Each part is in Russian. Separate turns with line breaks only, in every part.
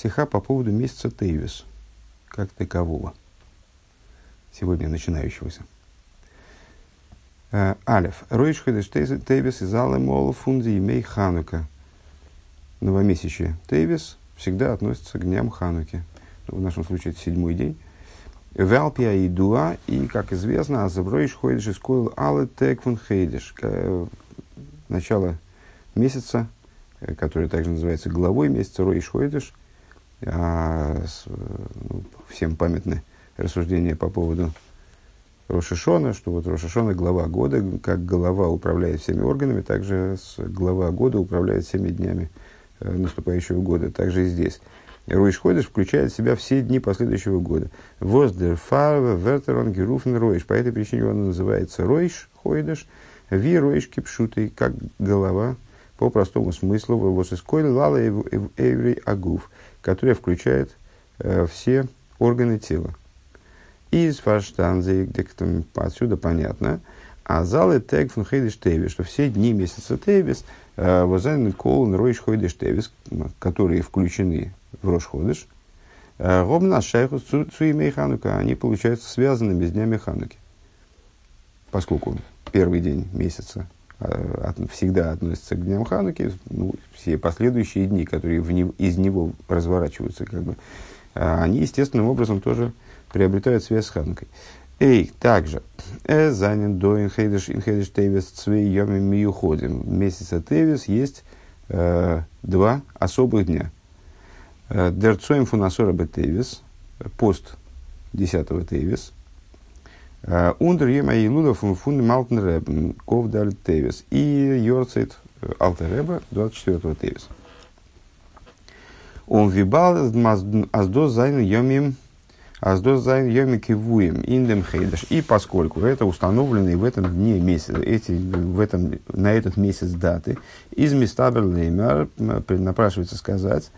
Сиха по поводу месяца Тейвис, как такового, сегодня начинающегося. Э, Алиф. Ройш ходиш Тейвис из Алемола фунди имей Ханука. Новомесячие Тейвис всегда относится к дням Хануки. Ну, в нашем случае это седьмой день. Валпия и Дуа, и, как известно, Азавройш ходишь из Койл Алле Теквун Хейдиш. Начало месяца, э, который также называется главой месяца Ройш ходишь, а, с, ну, всем памятны рассуждения по поводу Рошишона, что вот Рошишона глава года, как голова управляет всеми органами, также глава года управляет всеми днями э, наступающего года. Также и здесь. Ройш Ходыш включает в себя все дни последующего года. Воздер фарва вертерон геруфен Ройш. По этой причине он называется Ройш Ходыш, ви Ройш кипшутый, как голова, по простому смыслу, восискойль лала эврей агуф которая включает э, все органы тела. Из фаштанзы, отсюда понятно, а залы тег фун хейдиш тевис, что все дни месяца тевис, э, возайн колн ройш хойдиш тевис, которые включены в рош ходиш, э, ровна шайху цуимей ханука, они получаются связанными с днями хануки. Поскольку первый день месяца всегда относятся к дням Хануки, ну, все последующие дни, которые в не, из него разворачиваются, как бы, э, они естественным образом тоже приобретают связь с Ханукой. Эй, также, э занят до инхейдеш инхейдеш тевис цвей йоми миюходим. Месяца тевис есть э, два особых дня. Э, Дерцоем фунасора бетевис, пост 10 тевис – Ундер ема и луда фун малтен рэб, ковдаль тевис. И йорцит алтереба 24-го тевис. Он вибал аздо зайн йомим аздо зайн йоми кивуем индем хейдаш. И поскольку это установленные в этом дне месяц, эти, в этом, на этот месяц даты, из места Берлеймер напрашивается сказать,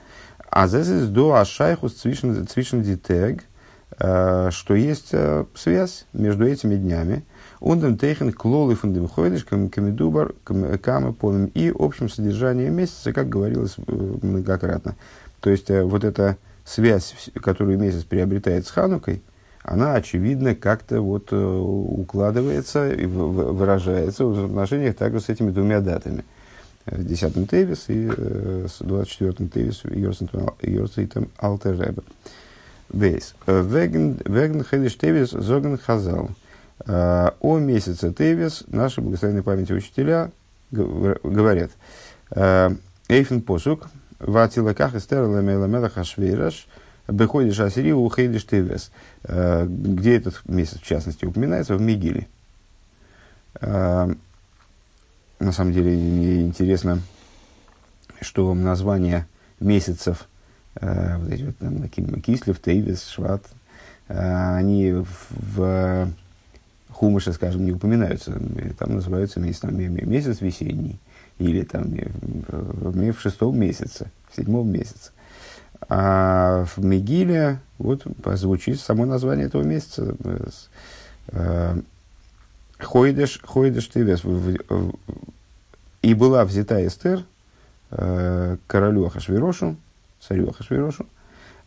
а здесь до ашайхус цвишен дитег, Э, что есть э, связь между этими днями. Ундем тейхен клолы фундем ходиш камедубар камы помим и общим содержанием месяца, как говорилось э, многократно. То есть вот эта связь, которую месяц приобретает с Ханукой, она, очевидно, как-то вот укладывается и выражается в отношениях также с этими двумя датами. 10 Тевис и с 24 Тевис Йорцейтом Алтереба. Бейс. Веген Хедиш Тевис Зоген Хазал. Э, о месяце Тевис наши благословенные памяти учителя говорят. Э, Эйфен посук. Ватилаках эстер ламела хашвейраш. Беходишь асири у Хедиш Тевис. Э, где этот месяц, в частности, упоминается? В Мигиле. На самом деле интересно, что название месяцев – Э, вот эти вот там, Кислев, Тейвис, Шват, э, они в, Хумыше, скажем, не упоминаются. Там называются месяц, месяц весенний. Или там в, шестом месяце, в седьмом месяце. А в Мегиле вот звучит само название этого месяца. Э, Хойдеш, Хойдеш Тевес. И была взята Эстер королю Ахашвирошу, царю Ахашвирошу,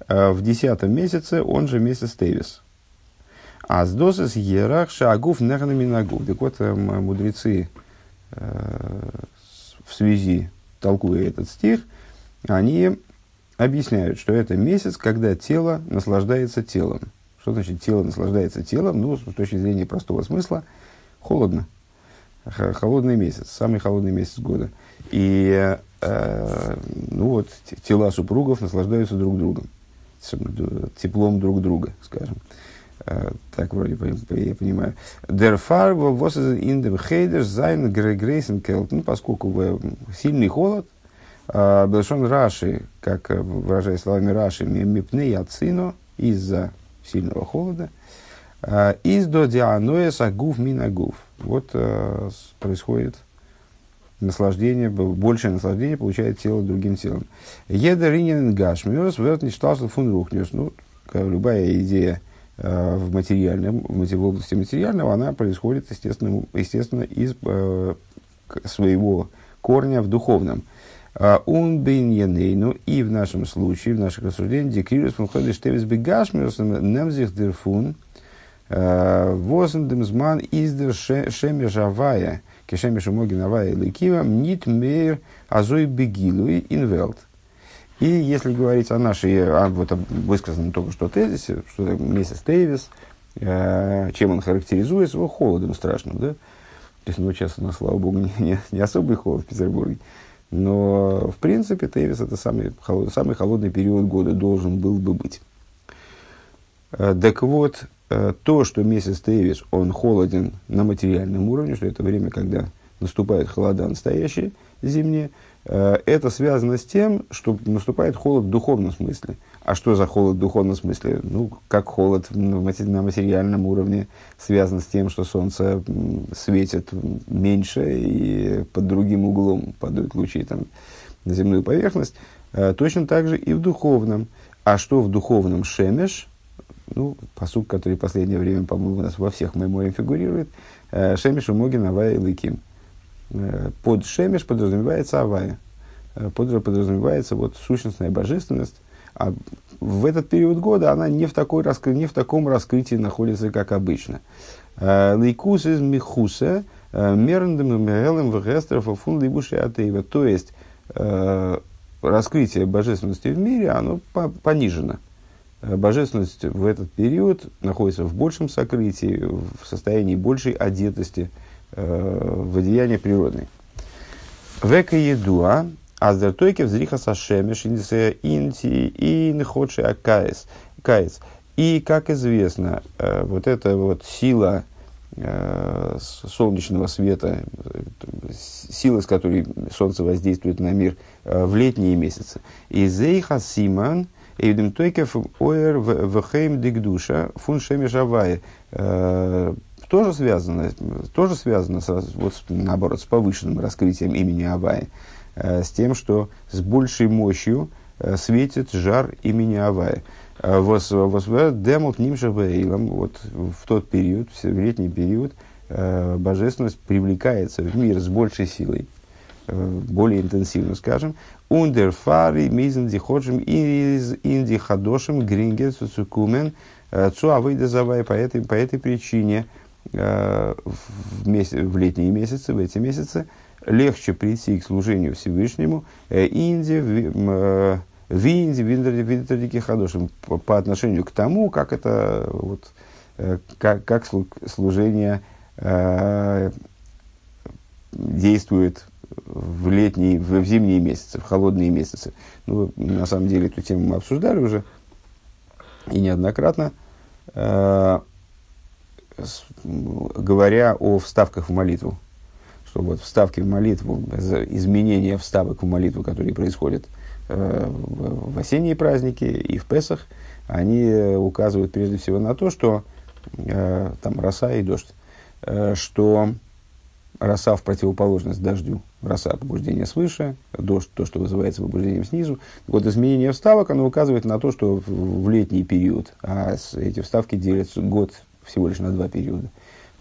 э, в десятом месяце, он же месяц Тевис. А с досыс ерах шагув нагнаминагув. Так вот, э, мудрецы э, в связи, толкуя этот стих, они объясняют, что это месяц, когда тело наслаждается телом. Что значит тело наслаждается телом? Ну, с точки зрения простого смысла, холодно. Холодный месяц, самый холодный месяц года. И Э, ну вот, тела супругов наслаждаются друг другом, теплом друг друга, скажем. Э, так вроде я понимаю. Der Farbe was in dem Heider sein Грейсен Келтен, поскольку сильный холод, э, Белшон Раши, как выражая словами Раши, мипны яцино, из-за сильного холода, из до дианоэс агув мин агув. Вот происходит наслаждение, большее наслаждение получает тело другим телом. Едеринин гашмиос, вертништалшл фун рухнюс. Ну, любая идея э, в материальном, в области материального, она происходит, естественно, естественно из э, своего корня в духовном. Он бейньянейну, и в нашем случае, в наших рассуждениях, декрирус фунходиш тевис бегашмиусом немзих дерфун, возендемзман издер шемеш авая, кешемеш умоги навая лекива, нит мейр азой бегилуй инвелт. И если говорить о нашей, о вот, высказанном только что тезисе, что месяц Тейвис, чем он характеризуется, его холодом страшным, да? То есть, ну, сейчас у нас, слава богу, не, не, не особый холод в Петербурге. Но, в принципе, Тейвис – это самый, холод, самый холодный период года должен был бы быть. Э, так вот, э, то, что месяц Тейвис, он холоден на материальном уровне, что это время, когда наступают холода настоящие, зимние, э, это связано с тем, что наступает холод в духовном смысле – а что за холод в духовном смысле? Ну, как холод на материальном уровне связан с тем, что солнце светит меньше и под другим углом падают лучи там, на земную поверхность. А, точно так же и в духовном. А что в духовном шемеш? Ну, посук, который в последнее время, по-моему, у нас во всех мемориях фигурирует. А, шемеш умогин авая лыким. Под шемеш подразумевается авая. Под подразумевается вот сущностная божественность, а в этот период года она не в, такой, не в таком раскрытии находится, как обычно. Э, Лейкус из Михуса, э, Мерндем Мирелем Вегестеров Фун Либуши Атеева. То есть, э, раскрытие божественности в мире, оно понижено. Божественность в этот период находится в большем сокрытии, в состоянии большей одетости в одеяние природной. Века едуа, Аздертойке взриха сашемеш инти и нходши акаес. Каец. И, как известно, э, вот эта вот сила э, солнечного света, сила, с которой солнце воздействует на мир э, в летние месяцы. И зейха симан, эйдем тойкев оэр вхейм дигдуша фун шемешавай. Тоже связано, тоже связано с, вот, наоборот, с повышенным раскрытием имени Авая. Э, с тем, что с большей мощью э, светит жар имени Авая. Э, Демот Нимшабаилом, вот в тот период, в летний период, божественность привлекается в мир с большей силой, более интенсивно, скажем. Ундерфари мизен диходжем из инди хадошем грингер цуцукумен цуавейдезавай по этой, по этой причине в, месяц, в летние месяцы, в эти месяцы, легче прийти к служению Всевышнему э, Инди, в Инди, Виндердики Хадошим по отношению к тому, как это вот, э, как, как служение э, действует в летние, в, в зимние месяцы, в холодные месяцы. Ну, на самом деле эту тему мы обсуждали уже и неоднократно, э, с, говоря о вставках в молитву. Что вот вставки в молитву, изменения вставок в молитву, которые происходят э, в, в осенние праздники и в Песах, они указывают прежде всего на то, что э, там роса и дождь, э, что роса в противоположность дождю, роса побуждение свыше, дождь то, что вызывается побуждением снизу. Вот изменение вставок, оно указывает на то, что в, в летний период, а эти вставки делятся год всего лишь на два периода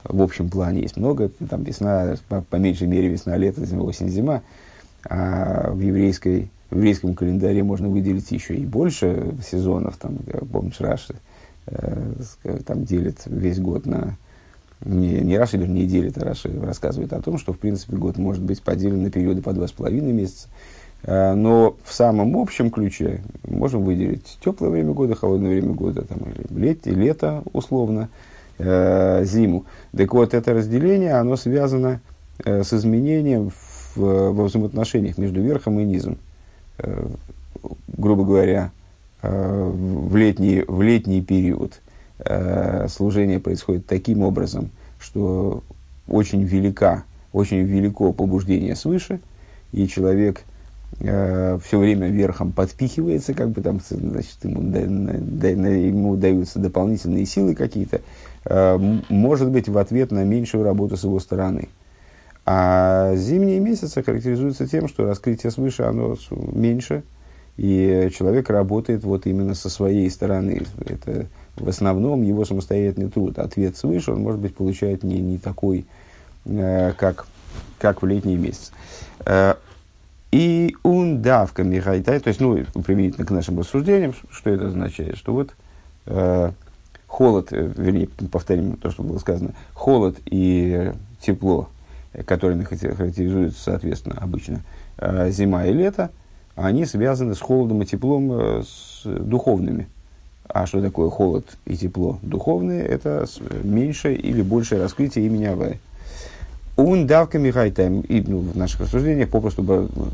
в общем плане есть много. Там весна, по, по меньшей мере весна, лето, зима, осень, зима. А в, еврейской, в еврейском календаре можно выделить еще и больше сезонов. Там, помнишь, Раши э, там делит весь год на... Не, не Раши, вернее, делит, а Раши рассказывает о том, что, в принципе, год может быть поделен на периоды по два с половиной месяца. Э, но в самом общем ключе можем выделить теплое время года, холодное время года, там, или лет, лето условно, э, зиму. Так вот, это разделение, оно связано э, с изменением в, во взаимоотношениях между верхом и низом. Э, грубо говоря, э, в, летний, в летний период э, служение происходит таким образом, что очень велика, очень велико побуждение свыше, и человек э, все время верхом подпихивается, как бы там, значит, ему, да, да, ему даются дополнительные силы какие-то, Э, может быть в ответ на меньшую работу с его стороны. А зимние месяцы характеризуются тем, что раскрытие свыше оно меньше, и человек работает вот именно со своей стороны. Это в основном его самостоятельный труд. Ответ свыше он, может быть, получает не, не такой, э, как, как в летний месяц. Э, И ундавка михайтай, то есть, ну, применительно к нашим рассуждениям, что это означает? Что вот э, холод, э, вернее, повторим то, что было сказано, холод и тепло, которыми характеризуются, соответственно, обычно э, зима и лето, они связаны с холодом и теплом э, с духовными. А что такое холод и тепло духовные? Это меньшее или большее раскрытие имени Авая. Он давка Михайтайм, и ну, в наших рассуждениях попросту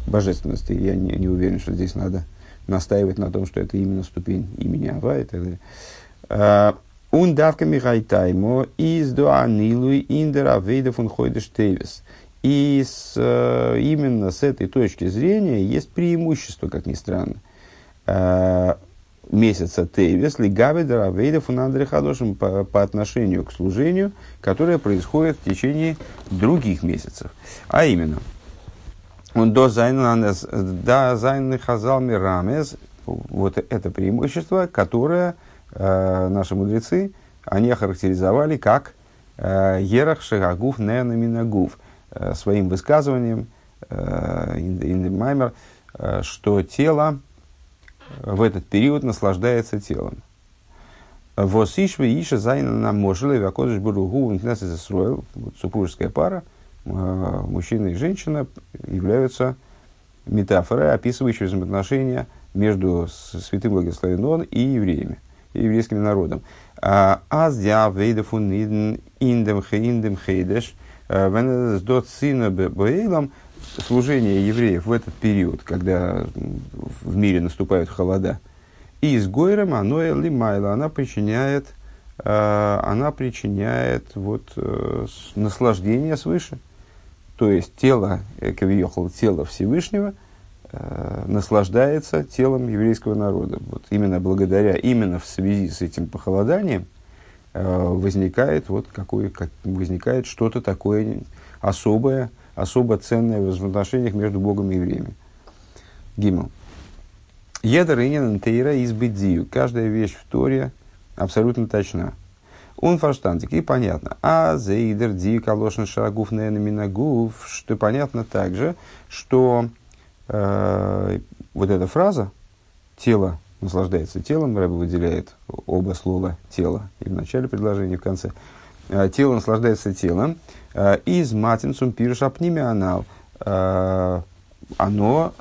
божественности. Я не, не уверен, что здесь надо настаивать на том, что это именно ступень имени Ава и так далее. А, он давка Михайтаймо из дуанилуй индера вейдов он ходишь тевис. И с, э, именно с этой точки зрения есть преимущество, как ни странно, а, месяца Тейвес, Лигаве, Даравейда, Фунандре Хадошим по, по отношению к служению, которое происходит в течение других месяцев. А именно, он до Зайн Хазал Мирамес, вот это преимущество, которое э, наши мудрецы, они охарактеризовали как э, Ерах Шагагуф Ненаминагуф, э, своим высказыванием, э, Индемаймер, э, что тело, в этот период наслаждается телом. Восишвы Иша Зайна нам можели Вакодыш Буругу Несесесруэл, супружеская пара, э, мужчина и женщина являются метафорой, описывающей взаимоотношения между святым благословен и евреями, и еврейским народом. А, Аз диа вейдафун индем хейндем хейдеш, э, венедес дот сина бейлам, служение евреев в этот период, когда в мире наступают холода, и с Гойром оно лимайла, она причиняет, э, она причиняет вот, э, наслаждение свыше. То есть тело, э, Кавиехал, тело Всевышнего, э, наслаждается телом еврейского народа. Вот именно благодаря, именно в связи с этим похолоданием э, возникает, вот какое, как, возникает что-то такое особое, особо ценное в взаимоотношениях между Богом и евреями. Гимл. Едер инин тейра из бедзию. Каждая вещь в Торе абсолютно точна. Он фаштантик, и понятно. А зейдер ди калошин шагуф минагуф, что понятно также, что э, вот эта фраза «тело наслаждается телом», Рэбе выделяет оба слова «тело» и в начале предложения, и в конце. Э, «Тело наслаждается телом», Э, из матинцум пиршапними анал. Э, оно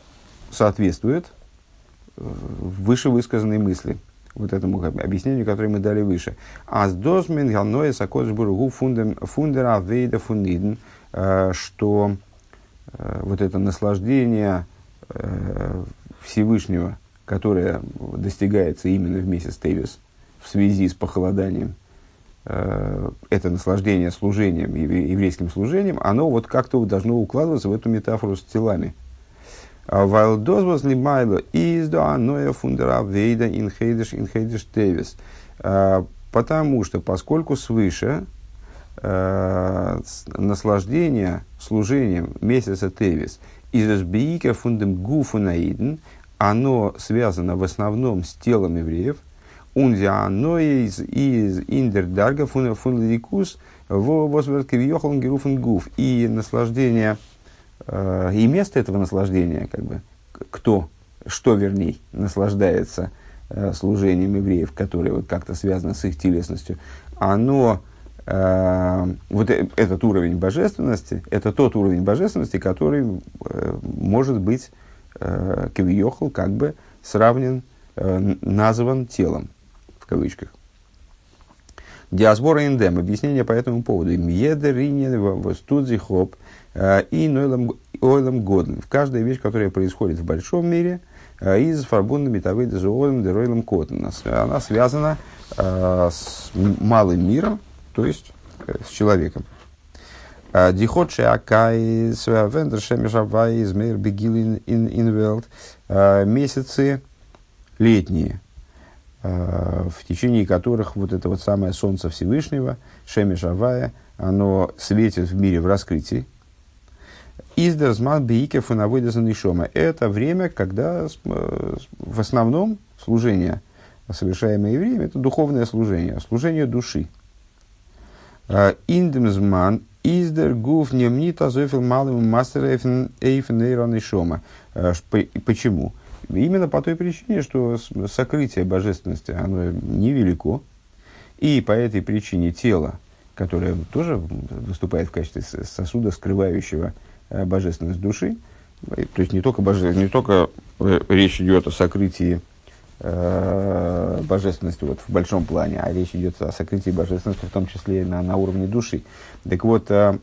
соответствует э, вышевысказанной мысли, вот этому объяснению, которое мы дали выше. А с досмен галное сакодшбургу фундера вейда фундиден, что вот это наслаждение Всевышнего, которое достигается именно в месяц Тевис в связи с похолоданием – это наслаждение служением, еврейским служением, оно вот как-то должно укладываться в эту метафору с телами. А Вайлдоз возле Майло из аноя фундера вейда инхейдеш инхейдеш тевис. А, потому что, поскольку свыше э, наслаждение служением месяца тевис из биика фундем гуфу наиден, оно связано в основном с телом евреев, Унзиано из из индердарга фун фун ликус в возвертке геруфен гуф. И наслаждение, э, и место этого наслаждения, как бы, кто, что вернее, наслаждается э, служением евреев, которое вот как-то связано с их телесностью, оно э, вот э, этот уровень божественности, это тот уровень божественности, который э, может быть э, кавиохал как бы сравнен, э, назван телом в кавычках. Диасбора индем. Объяснение по этому поводу. Мьедеринен в студзи хоп э, и ойлам годлен. В каждой вещь, которая происходит в большом мире, э, из фарбунда метавы дезуолем деройлем котен. Она связана э, с малым миром, то есть с человеком. Дихот шеакай свявендер шемешавай измейр бегилин инвелд. Месяцы летние, в течение которых вот это вот самое Солнце Всевышнего, Шемешавая, оно светит в мире в раскрытии. Издерзман биикев и навыдазан шома. Это время, когда э, в основном служение, совершаемое евреями, это духовное служение, служение души. Э, Индемзман издер гуф немнит азофил малым мастер эйфен шома. Почему? Именно по той причине, что сокрытие божественности, оно невелико, и по этой причине тело, которое тоже выступает в качестве сосуда, скрывающего божественность души, то есть не только, боже, не только речь идет о сокрытии э, божественности вот, в большом плане, а речь идет о сокрытии божественности в том числе на, на уровне души. Так вот, э,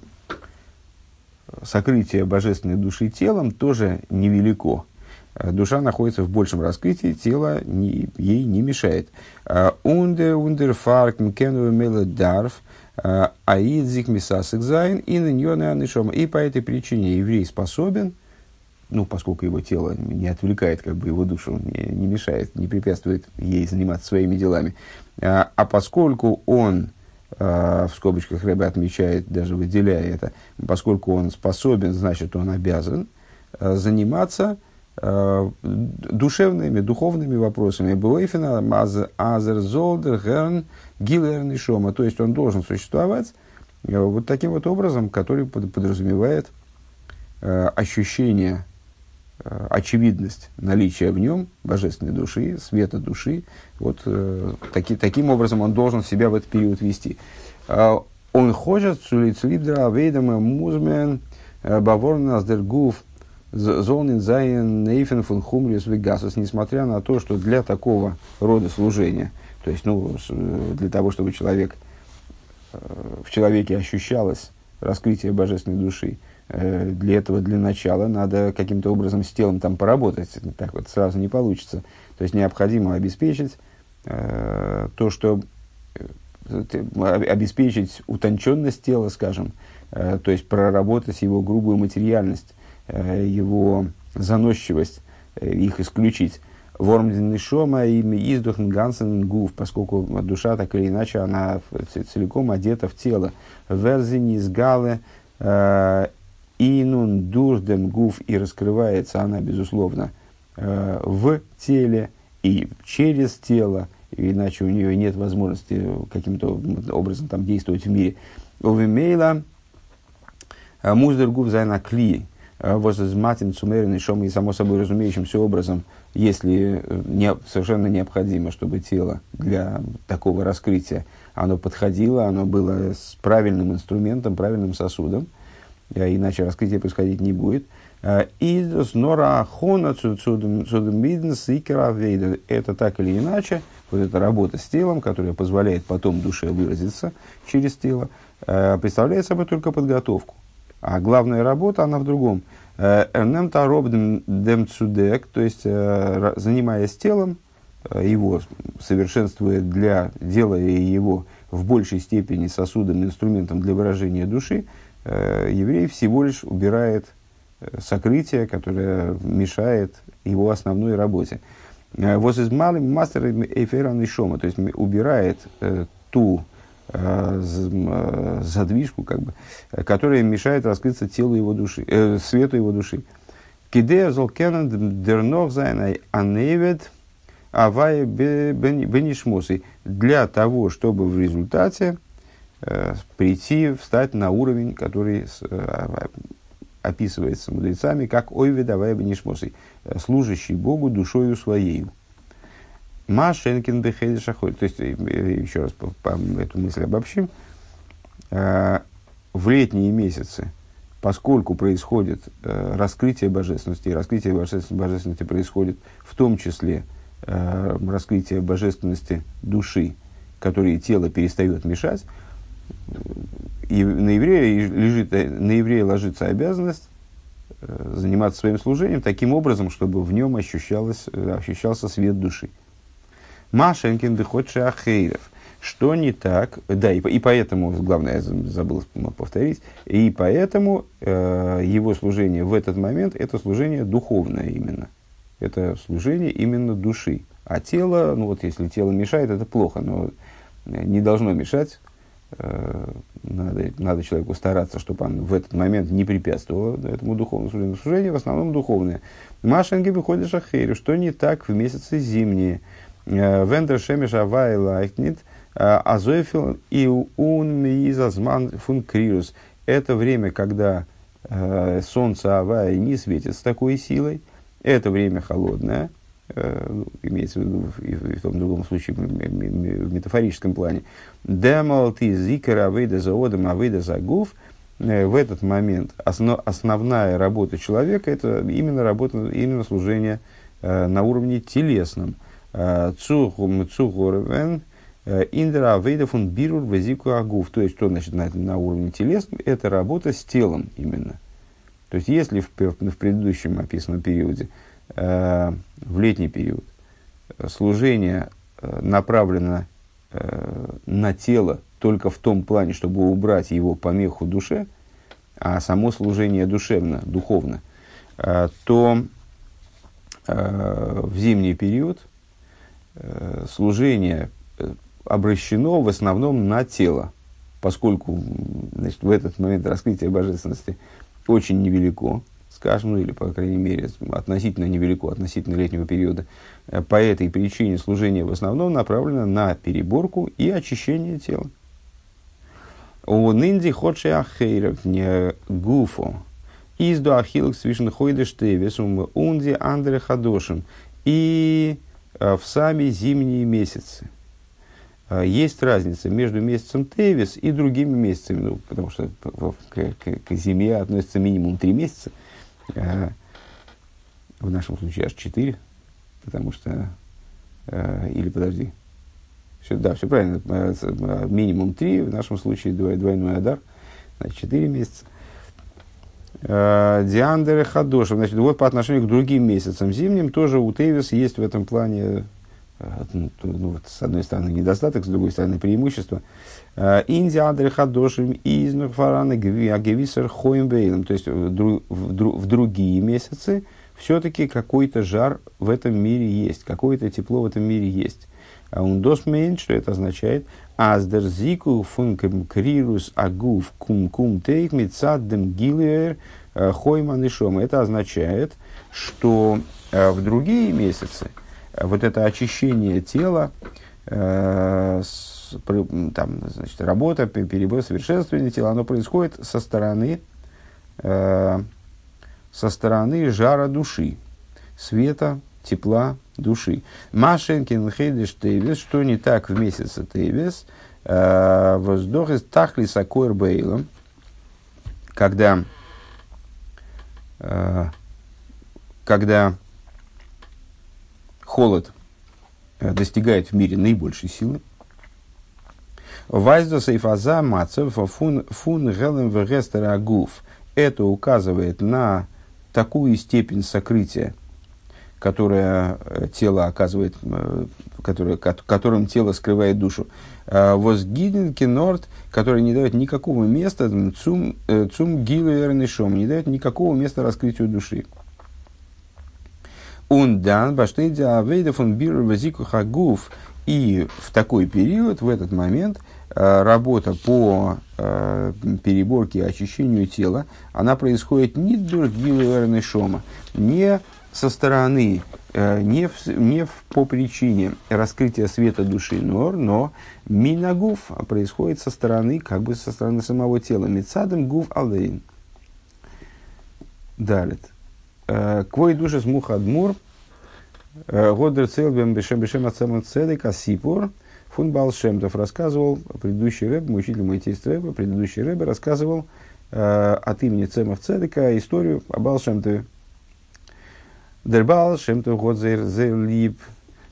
сокрытие божественной души телом тоже невелико. Э, душа находится в большем раскрытии, тело не, ей не мешает. Ундер, ундер, фарк, мкену, дарф, аидзик, мисасик, зайн, и на нее И по этой причине еврей способен – ну, поскольку его тело не отвлекает как бы его душу, не, не мешает, не препятствует ей заниматься своими делами. А, а поскольку он, а, в скобочках Рэбе отмечает, даже выделяя это, поскольку он способен, значит, он обязан заниматься душевными, духовными вопросами. Буэйфена, Азер, Золдер, Герн, Гилерн и Шома. То есть он должен существовать а, вот таким вот образом, который подразумевает а, ощущение Э, очевидность наличия в нем божественной души, света души. Вот э, таки, таким образом он должен себя в этот период вести. Э, он хочет цулицлибдра авейдама музмен э, баворнас зонин зайн нейфен фун хумриус вегасус, несмотря на то, что для такого рода служения, то есть ну, э, для того, чтобы человек, в человеке ощущалось раскрытие божественной души, Э, для этого, для начала, надо каким-то образом с телом там поработать. Так вот сразу не получится. То есть необходимо обеспечить э, то, что э, обеспечить утонченность тела, скажем, э, то есть проработать его грубую материальность, э, его заносчивость, э, их исключить. Вормдин шома и издухн гансен гуф, поскольку душа так или иначе она целиком одета в тело. Верзини из галы э, Инун дурдем гуф и раскрывается она, безусловно, э, в теле и через тело, иначе у нее нет возможности каким-то образом там действовать в мире. Увимейла э, муздер гуф зайна кли, э, возматин цумерин шом и само собой разумеющимся образом, если не, совершенно необходимо, чтобы тело для такого раскрытия, оно подходило, оно было с правильным инструментом, правильным сосудом, Э, иначе раскрытие происходить не будет. Э, и нора хона это так или иначе, вот эта работа с телом, которая позволяет потом душе выразиться через тело, э, представляет собой только подготовку. А главная работа, она в другом. Эрнем дем цудек, то есть занимаясь телом, его совершенствуя для, делая его в большей степени сосудом, инструментом для выражения души, Э, еврей всего лишь убирает э, сокрытие, которое мешает его основной работе. Э, вот из малым мастер эйферан и шома, то есть убирает ту задвижку, как бы, которая мешает раскрыться телу его души, э, свету его души. Кидея золкенен дернох зайнай аневед авай бенишмосы. Для того, чтобы в результате э, прийти, встать на уровень, который э, описывается мудрецами как «Ой, давай бенишмосой», э, служащий Богу душою своей. Машенкин бехеди шахой. То есть, э, еще раз по, по, эту мысль обобщим. Э, в летние месяцы, поскольку происходит э, раскрытие божественности, и раскрытие божественности, происходит в том числе э, раскрытие божественности души, которые тело перестает мешать, и на еврея, лежит, на еврея ложится обязанность э, заниматься своим служением таким образом, чтобы в нем ощущалось, э, ощущался свет души. Машенкин бихот ахейров. Что не так? Да, и, и поэтому, главное, я забыл повторить, и поэтому э, его служение в этот момент это служение духовное именно. Это служение именно души. А тело, ну вот если тело мешает, это плохо, но не должно мешать Э, надо, надо человеку стараться, чтобы он в этот момент не препятствовал этому духовному служению. Служение в основном духовное. Машенги выходит шахейру, что не так в месяцы зимние. Э, Вендер шемеш авай лайкнит, э, азоефил и ун миизазман фун крирус. Это время, когда солнце авая не светит с такой силой, Это время холодное, э, ну, имеется в виду и, в том другом случае в метафорическом плане. Демал ты зикера авейда за одам авейда за гуф. Э, в этот момент основ, основная работа человека это именно работа, именно служение э, на уровне телесном. Цухум цухорвен индера авейда фун бирур вазику агуф. То есть, что значит на, на уровне телесном? Это работа с телом именно. То есть, если в, в предыдущем описанном периоде Э, в летний период служение э, направлено э, на тело только в том плане, чтобы убрать его помеху душе, а само служение душевно, духовно, то в зимний период служение обращено в основном на тело, поскольку значит, в этот момент раскрытие божественности очень невелико, скажем, ну или, по крайней мере, относительно невелико, относительно летнего периода. Э, по этой причине служение в основном направлено на переборку и очищение тела. У нинди ходши ахейров гуфо. Изду ахилок свишен хойдеш тевесум унди андре хадошим. И э, в сами зимние месяцы. Э, есть разница между месяцем Тевис и другими месяцами, ну, потому что к, к, к зиме относится минимум три месяца – Э, в нашем случае аж 4, потому что, э, или подожди, все, да, все правильно, э, минимум 3, в нашем случае двойной адар, значит 4 месяца. Диандер Хадошев. Значит, вот по отношению к другим месяцам зимним тоже у Тейвис есть в этом плане, ну, вот, с одной стороны, недостаток, с другой стороны, преимущество. Инди Адры Хадошим из Нурфарана Агевисер Хоимбейлом. То есть в, в, в другие месяцы все-таки какой-то жар в этом мире есть, какое-то тепло в этом мире есть. А он досмейн, что это означает? Аздерзику фун крирус агув кум кум тейк мицаддем гилер хойман и шома. Это означает, что в другие месяцы вот это очищение тела там, значит, работа, перебор, совершенствование тела, оно происходит со стороны, со стороны жара души, света, тепла души. Машенкин хейдеш тейвес, что не так в месяце тейвес, э, воздух из тахли сакуэр бейлом, когда, э, когда холод э, достигает в мире наибольшей силы, Вайзда сейфаза мацев фун фун гелем вегестер агуф. Это указывает на такую степень сокрытия, которое э, тело оказывает, э, которое, которым тело скрывает душу. Э, Возгиден кинорт, который не дает никакого места цум, цум гилуэрнишом, не дает никакого места раскрытию души. Ундан баштейдя авейда фон бир вазику хагуф. И в такой период, в этот момент, работа по переборке и очищению тела, она происходит не дургилы шома, не со стороны, э, не, в, не в, по причине раскрытия света души нор, но минагуф происходит со стороны, как бы со стороны самого тела. Мецадом гуф алдейн. Далит. Квой душа с мухадмур, годер целбем бешем бешем ацаман цедек асипур – Фун Балшемтов рассказывал, предыдущий рэб, мой учитель, мой тесть рэба, предыдущий рэб рассказывал э, от имени Цемов Цедека историю о Балшемтове. Дербал Шемтов год зер либ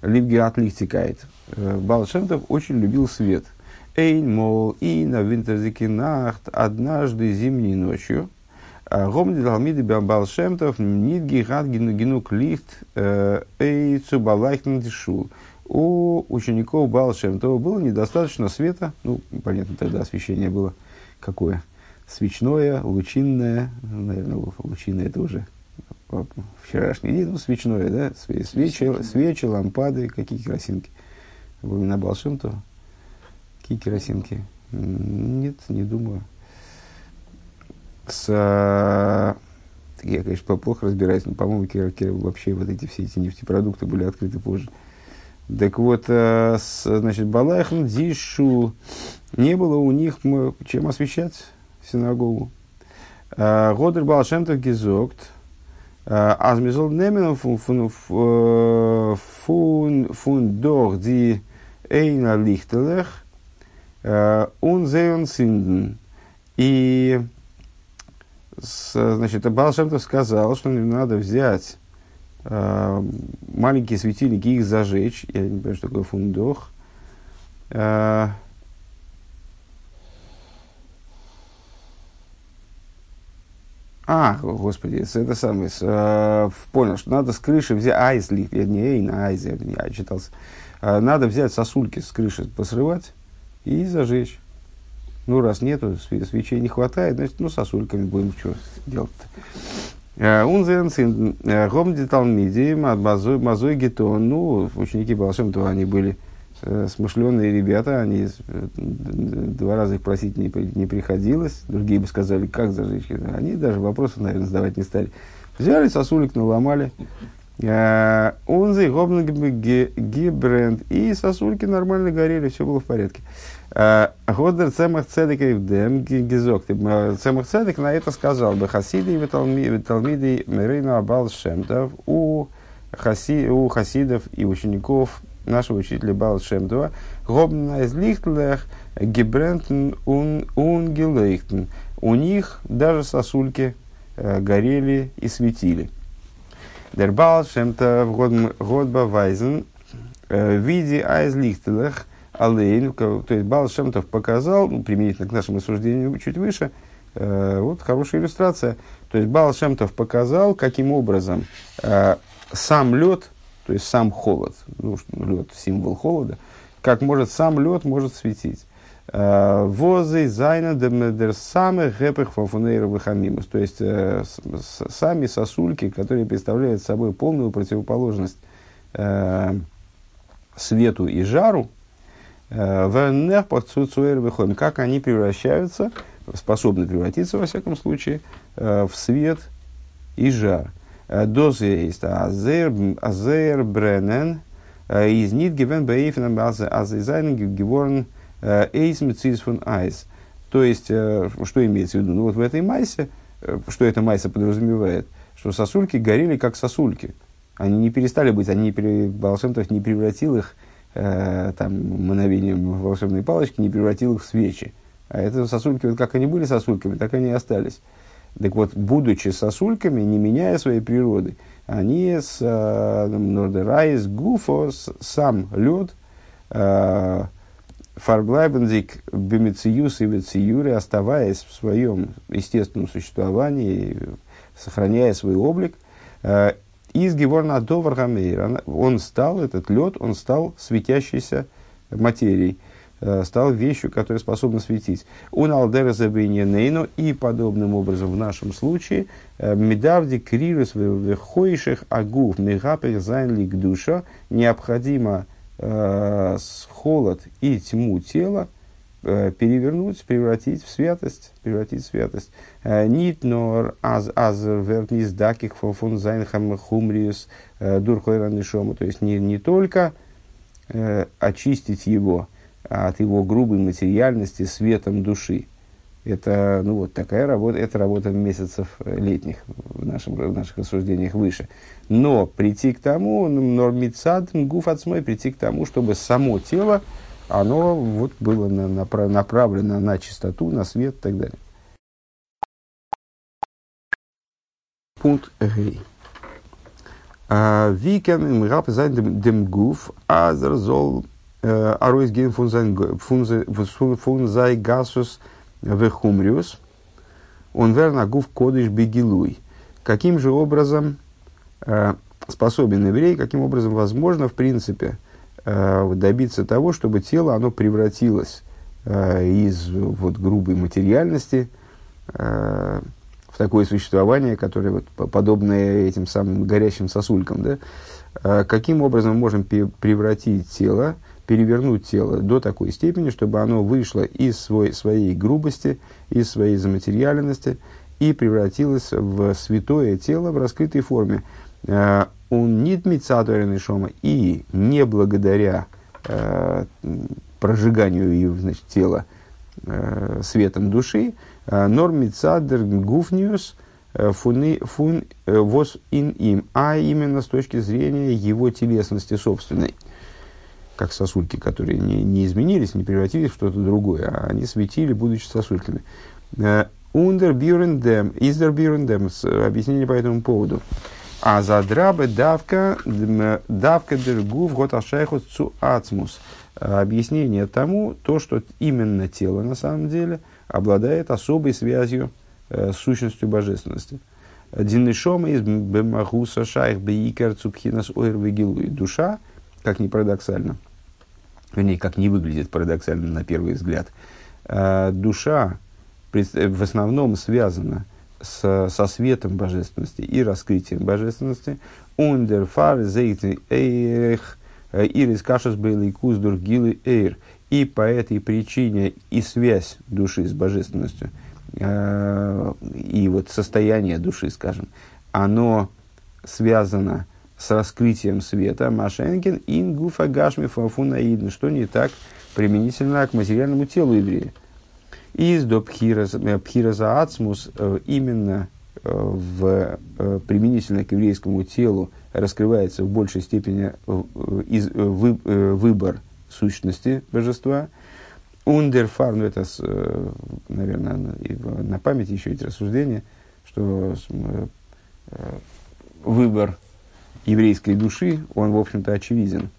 либги отлихтикает. Э, Балшемтов очень любил свет. Эйн, мол, и на винтерзике нахт однажды зимней ночью э, Гомди Далмиды Балшемтов нидги гад гинук лихт э, эй цубалайхн дешул у учеников Балшемтова было недостаточно света, ну, понятно, тогда освещение было какое? Свечное, лучинное, наверное, лучинное это уже вчерашний день, ну, свечное, да, свечи, свечи лампады, какие керосинки. Во времена Балшемтова, какие керосинки? Нет, не думаю. С, я, конечно, плохо разбираюсь, но, по-моему, вообще вот эти все эти нефтепродукты были открыты позже. Так вот, э, значит, Балайхан Дишу не было у них чем освещать синагогу. Э, Годер Балшемтов Гизокт, Азмизол немен фун дох ди эйна лихтелех он зеон синден. И значит, Балшемтов сказал, что надо взять э, маленькие светильники, их зажечь. Я не понимаю, что такое фундох. А, господи, это самое, с, э, понял, что надо с крыши взять, айзли, не эйн, айз, я, я читался, э, надо взять сосульки с крыши, посрывать и зажечь. Ну, раз нету, свечей не хватает, значит, ну, сосульками будем что делать-то. Э, Унзен сын э, Гомди Талмиди, Мазой Гетон, ну, ученики Балашем, то они были смышленые ребята, они два раза их просить не, не приходилось, другие бы сказали, как зажечь, они даже вопросов, наверное, задавать не стали. Взяли сосулик, наломали, Унзы, Гобнг Гибренд, и сосульки нормально горели, все было в порядке. Годер цемах цедек дем гизок. Цемах цедек на это сказал бы хасиды и талмиды Мерина Абал Шемтов у, хаси, у хасидов и учеников нашего учителя. Гобна из лихтлех гибрентен ун гелейхтен. У них даже сосульки горели и светили. Der Бал Шемтов Годба Вайзен в виде айзлихтелех – Алейн, то есть Бал Шемтов показал, ну, применительно к нашему рассуждению чуть выше, э, вот хорошая иллюстрация. То есть Бал Шемтов показал, каким образом э, сам лед, то есть сам холод, ну, лед символ холода, как может сам лед может светить. Э, Возы зайна самых гэпых фафунейровых амимус. То есть э, с, сами сосульки, которые представляют собой полную противоположность э, свету и жару, в выходим, как они превращаются, способны превратиться, во всяком случае, в свет и жар. Дозы есть азер бренен, איז ניט געווען באופן אז ס'זיינען געווארן אויס מציאות פון אייז. То есть, что имеется в виду? Ну вот в этой майсе, что эта майса подразумевает? Что сосульки горели как сосульки. Они не перестали быть, они, Баал-Шем-Тов не превратил их э, там, мановением волшебной палочки не превратил их в свечи. А это сосульки, вот как они были сосульками, так они и остались. Так вот, будучи сосульками, не меняя своей природы, они с э, Нордерайс, Гуфос, сам лед, э, Фарглайбензик, Бемициюс и Вициюри, оставаясь в своем естественном существовании, сохраняя свой облик, э, из Геворна Доваргамейр, он стал, этот лед, он стал светящейся материей, стал вещью, которая способна светить. Он алдера забейненейну, и подобным образом в нашем случае, э, מע דארף די קרירות וחושך הגוף מהפך זיין לקדושה, необходимо э, холод и тьму тела, Э, перевернуть, превратить в святость, превратить в святость. Э, ניט נאר אז עס ווערט נזדכך פון זיין חומריות э, דורך אור הנשמה. То есть не, не только э, очистить его от его грубой материальности светом души. Это, ну, вот такая работа, это работа месяцев летних в, нашем, в наших рассуждениях выше. Но прийти к тому, נאר מצד, גוף עצמו, прийти к тому, чтобы само тело оно вот было на, на, направлено на чистоту, на свет и так далее. Пункт Гей. А, ווי קען מען דעם גוף, אז ער аройс ген фун sei Gasus вехумриус, он верна гуф кодыш бегилуй. Каким же образом э, способен еврей, каким образом возможно, в принципе, Э, добиться того, чтобы тело оно превратилось э, из вот, грубой материальности э, в такое существование, которое вот, подобное этим самым горящим сосулькам. Да? Каким образом мы можем превратить тело, перевернуть тело до такой степени, чтобы оно вышло из свой, своей грубости, из своей заматериальности и превратилось в святое тело в раскрытой форме он нит мицадуэрный шома, и не благодаря э, прожиганию значит, тела э, светом души, э, нор мицадер гуфниус фуны, фун вос ин им, а именно с точки зрения его телесности собственной. Как сосульки, которые не, не изменились, не превратились в что-то другое, а они светили, будучи сосульками. Ундер бюрендем, издер бюрендем, объяснение по этому поводу. А за драбы давка, давка дергу в год цу ацмус. Объяснение тому, то, что именно тело на самом деле обладает особой связью э, с сущностью божественности. Диннишома из бемахуса шайх бейкер цупхинас ойр Душа, как ни парадоксально, вернее, как не выглядит парадоксально на первый взгляд, э, душа в основном связана с, со светом божественности и раскрытием божественности. И по этой причине и связь души с божественностью, э, и вот состояние души, скажем, оно связано с раскрытием света Машенкин ингуфа гашми фафунаидн, что не так применительно к материальному телу еврея. Из до пхираза ацмус э, именно э, в, э, применительно к еврейскому телу раскрывается в большей степени из, вы, выбор сущности божества. Ундерфар, ну это, наверное, на память еще эти рассуждения, что выбор еврейской души, он, в общем-то, очевиден.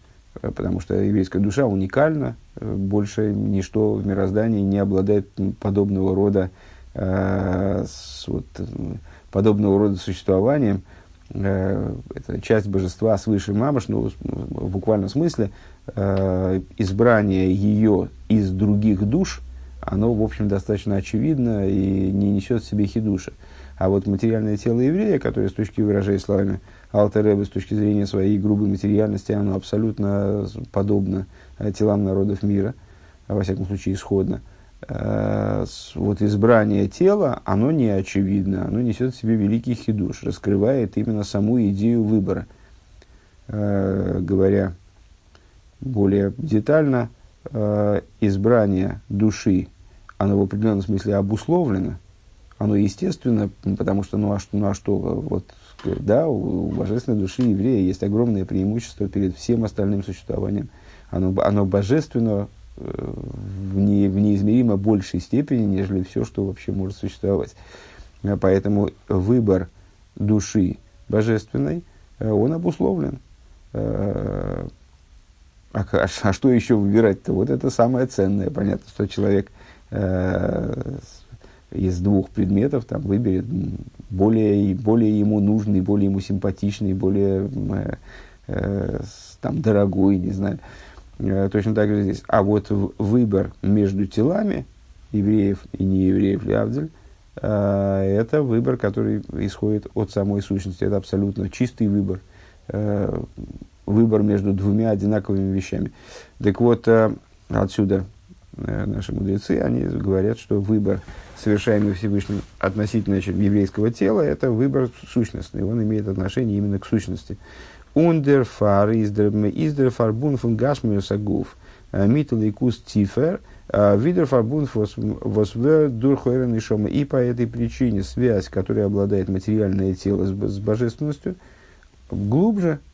Э, потому что еврейская душа уникальна, э, больше ничто в мироздании не обладает подобного рода, э, с, вот, подобного рода существованием. Э, это часть божества свыше мамаш, ну, в буквальном смысле, э, избрание ее из других душ, оно, в общем, достаточно очевидно и не несет в себе хидуша. А вот материальное тело еврея, которое с точки выражения словами Алтереба с точки зрения своей грубой материальности, оно абсолютно подобно э, телам народов мира, во всяком случае исходно. Э, вот избрание тела, оно не очевидно, оно несет в себе великий хидуш, раскрывает именно саму идею выбора. Э, говоря более детально, избрание души, оно в определенном смысле обусловлено, оно естественно, потому что, ну а что, ну, а что вот да, у, у божественной души еврея есть огромное преимущество перед всем остальным существованием. Оно, оно божественно э, в, не, в неизмеримо большей степени, нежели все, что вообще может существовать. А поэтому выбор души божественной, э, он обусловлен. Э, а, а, а что еще выбирать-то? Вот это самое ценное. Понятно, что человек э, из двух предметов там, выберет более, более ему нужный, более ему симпатичный, более э, э, там, дорогой, не знаю. Э, точно так же здесь. А вот выбор между телами евреев и неевреев Лявдель, э, это выбор, который исходит от самой сущности. Это абсолютно чистый выбор. Э, выбор между двумя одинаковыми вещами. Так вот, э, отсюда наши мудрецы, они говорят, что выбор совершаемый Всевышним относительно еврейского тела, это выбор сущностный. Он имеет отношение именно к сущности. Ундерфар издерфар бунфун гашмиус агуф митл и кус тифер видерфар бунфус восвер дурхуэрен и шома. И по этой причине связь, которая обладает материальное тело с божественностью, глубже, э,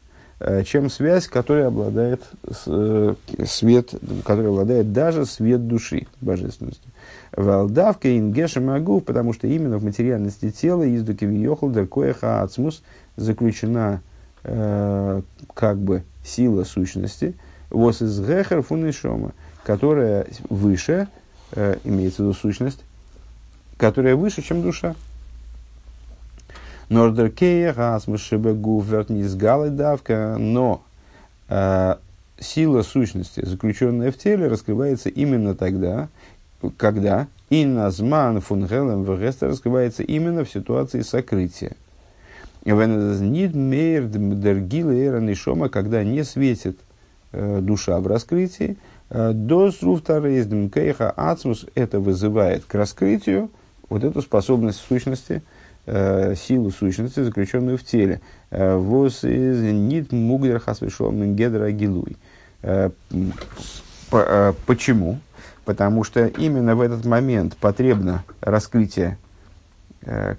чем связь, которая обладает э, свет, которая обладает даже свет души божественностью. Валдавка ингеша магув, потому что именно в материальности тела издуки виохал деркоеха ацмус заключена э, как бы сила сущности, вос из гехер фунишома, которая выше, э, имеется в виду сущность, которая выше, чем душа. Нордеркея, Гасмашебегу, Вертнизгалы давка, но э, сила сущности, заключенная в теле, раскрывается именно тогда, когда инназман фунгелем вегеста раскрывается именно в ситуации сокрытия. Шома, когда не светит э, душа в раскрытии, э, до кейха ацмус это вызывает к раскрытию вот эту способность сущности, э, силу сущности, заключенную в теле. Э, Вос из нит мугдер хасвешом гедра гилуй. Э, почему? потому что именно в этот момент потребно раскрытие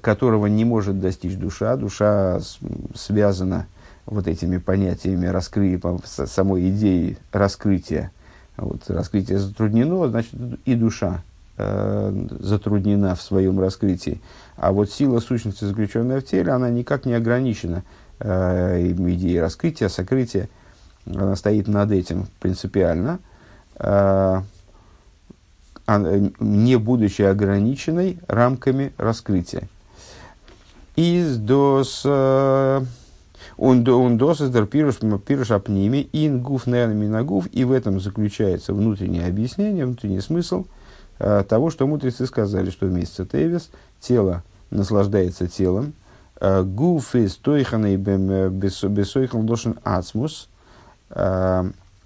которого не может достичь душа. Душа связана вот этими понятиями раскрытия, самой идеей раскрытия. Вот, раскрытие затруднено, значит, и душа э, затруднена в своем раскрытии. А вот сила сущности, заключенная в теле, она никак не ограничена э, идеей раскрытия, сокрытия. Она стоит над этим принципиально. Э, не будучи ограниченной рамками раскрытия. Из дос он дос из пируш апними ин гуф минагуф и в этом заключается внутреннее объяснение, внутренний смысл э, того, что мудрецы сказали, что вместе тевис тело наслаждается телом, э, гуф из тойханой бесойхан лошен ацмус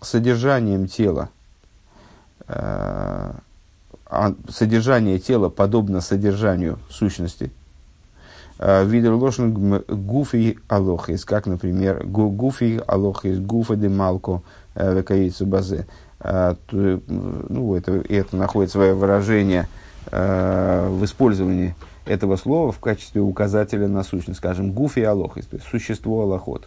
содержанием тела а содержание тела подобно содержанию сущности. Видер лошен гуфи алохис, как, например, гуфи алохис, гуфа де малко э, векаицу базе. А, ну, это, это находит свое выражение э, в использовании этого слова в качестве указателя на сущность. Скажем, гуфи алохис, то есть существо аллахот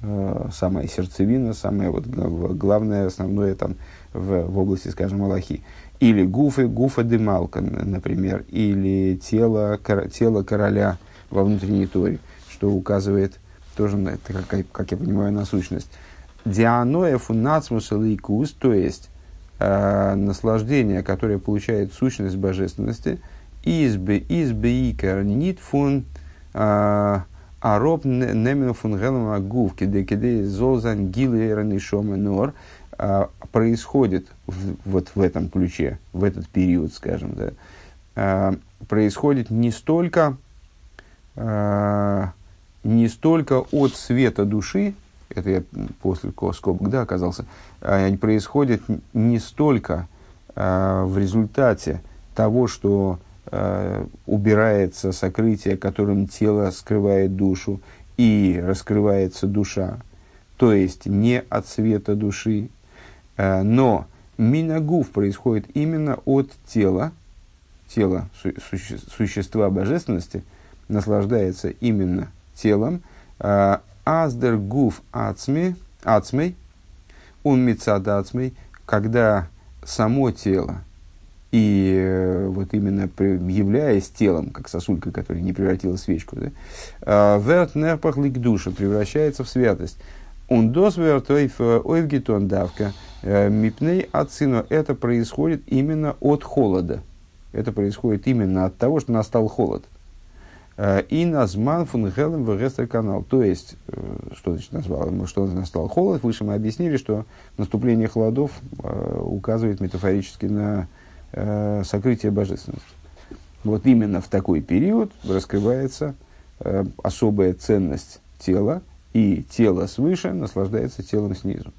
э, самая сердцевина, самое вот главное, основное там в, в области, скажем, Аллахи. Или гуфы, гуфа демалка, например, или тело, тело короля во внутренней торе, что указывает тоже, на, это, как, как я понимаю, на сущность. Фунацмус лейкус, то есть э, наслаждение, которое получает сущность божественности, избе, избе икер нит фун э, ароб немен фун гелем агув, киде киде зозан гилы шома нор, э, происходит в, вот в этом ключе, в этот период, скажем, да, э, происходит не столько, э, не столько от света души, это я после скобок да, оказался, э, происходит не столько э, в результате того, что э, убирается сокрытие, которым тело скрывает душу, и раскрывается душа, то есть не от света души, но минагуф происходит именно от тела, тела суще, существа божественности, наслаждается именно телом. Аздер гуф ацми, ацмей, он мецад ацмей, когда само тело, и э, вот именно являясь телом, как сосулька, которая не превратилась в свечку, да, верт нерпах лик душа превращается в святость. Он досвер ойвгитон давка – Э, Мипней от сына это происходит именно от холода. Это происходит именно от того, что настал холод. Э, и назман фун хелем в канал. То есть, э, что значит назвал, что настал холод, выше мы объяснили, что наступление холодов указывает метафорически на сокрытие божественности. Вот именно в такой период раскрывается особая ценность тела, и тело свыше наслаждается телом снизу.